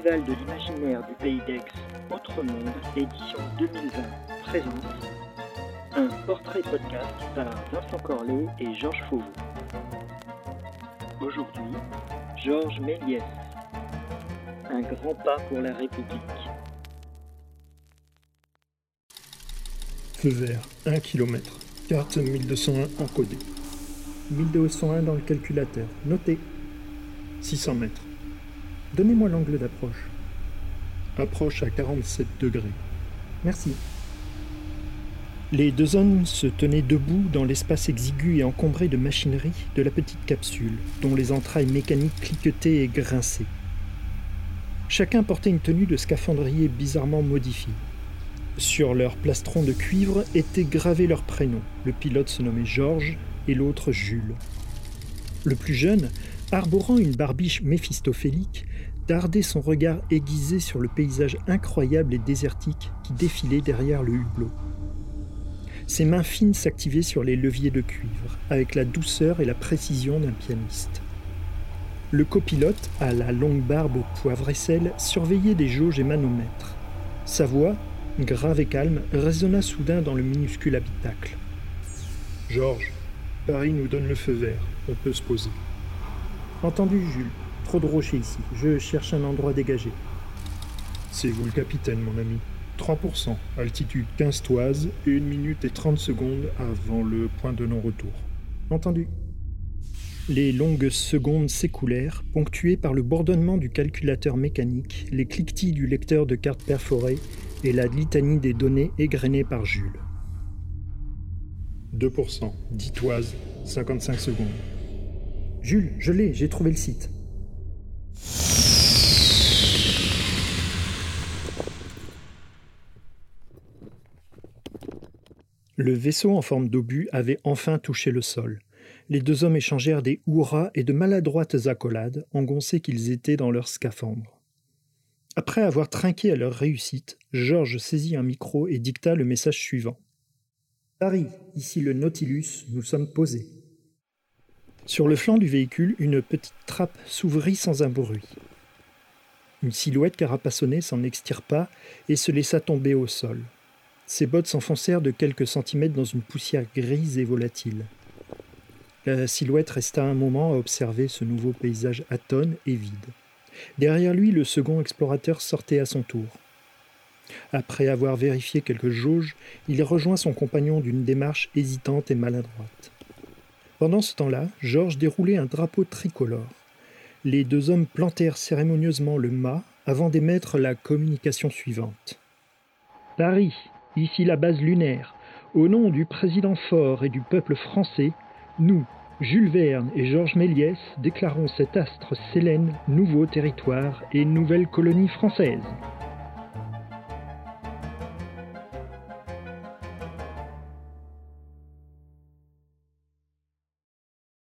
Festival de l'imaginaire du Pays d'Aix, Autre Monde, édition 2020, présente un portrait podcast par Vincent Corlet et Georges Fauveau. Aujourd'hui, Georges Méliès. Un grand pas pour la République. Feu vert, 1 km. Carte 1201 encodée. 1201 dans le calculateur. Notez. 600 mètres. Donnez-moi l'angle d'approche. Approche à 47 degrés. Merci. Les deux hommes se tenaient debout dans l'espace exigu et encombré de machinerie de la petite capsule, dont les entrailles mécaniques cliquetaient et grinçaient. Chacun portait une tenue de scaphandrier bizarrement modifiée. Sur leur plastron de cuivre étaient gravés leurs prénoms. Le pilote se nommait Georges et l'autre Jules. Le plus jeune, arborant une barbiche méphistophélique, dardait son regard aiguisé sur le paysage incroyable et désertique qui défilait derrière le hublot. Ses mains fines s'activaient sur les leviers de cuivre, avec la douceur et la précision d'un pianiste. Le copilote, à la longue barbe poivre et sel, surveillait des jauges et manomètres. Sa voix, grave et calme, résonna soudain dans le minuscule habitacle. Georges, Paris nous donne le feu vert. On peut se poser. Entendu, Jules. Trop de rochers ici. Je cherche un endroit dégagé. C'est vous le capitaine, mon ami. 3%, altitude 15 toises, 1 minute et 30 secondes avant le point de non-retour. Entendu. Les longues secondes s'écoulèrent, ponctuées par le bourdonnement du calculateur mécanique, les cliquetis du lecteur de cartes perforées et la litanie des données égrenées par Jules. 2%, 10 toises, 55 secondes. Jules, je l'ai, j'ai trouvé le site. Le vaisseau en forme d'obus avait enfin touché le sol. Les deux hommes échangèrent des hurrahs et de maladroites accolades, engoncés qu'ils étaient dans leurs scaphandres. Après avoir trinqué à leur réussite, Georges saisit un micro et dicta le message suivant. Paris, ici le Nautilus, nous sommes posés. Sur le flanc du véhicule, une petite trappe s'ouvrit sans un bruit. Une silhouette carapassonnée s'en extirpa et se laissa tomber au sol. Ses bottes s'enfoncèrent de quelques centimètres dans une poussière grise et volatile. La silhouette resta un moment à observer ce nouveau paysage atone et vide. Derrière lui, le second explorateur sortait à son tour. Après avoir vérifié quelques jauges, il rejoint son compagnon d'une démarche hésitante et maladroite. Pendant ce temps-là, Georges déroulait un drapeau tricolore. Les deux hommes plantèrent cérémonieusement le mât avant d'émettre la communication suivante. Paris, ici la base lunaire. Au nom du président fort et du peuple français, nous, Jules Verne et Georges Méliès, déclarons cet astre Sélène nouveau territoire et nouvelle colonie française.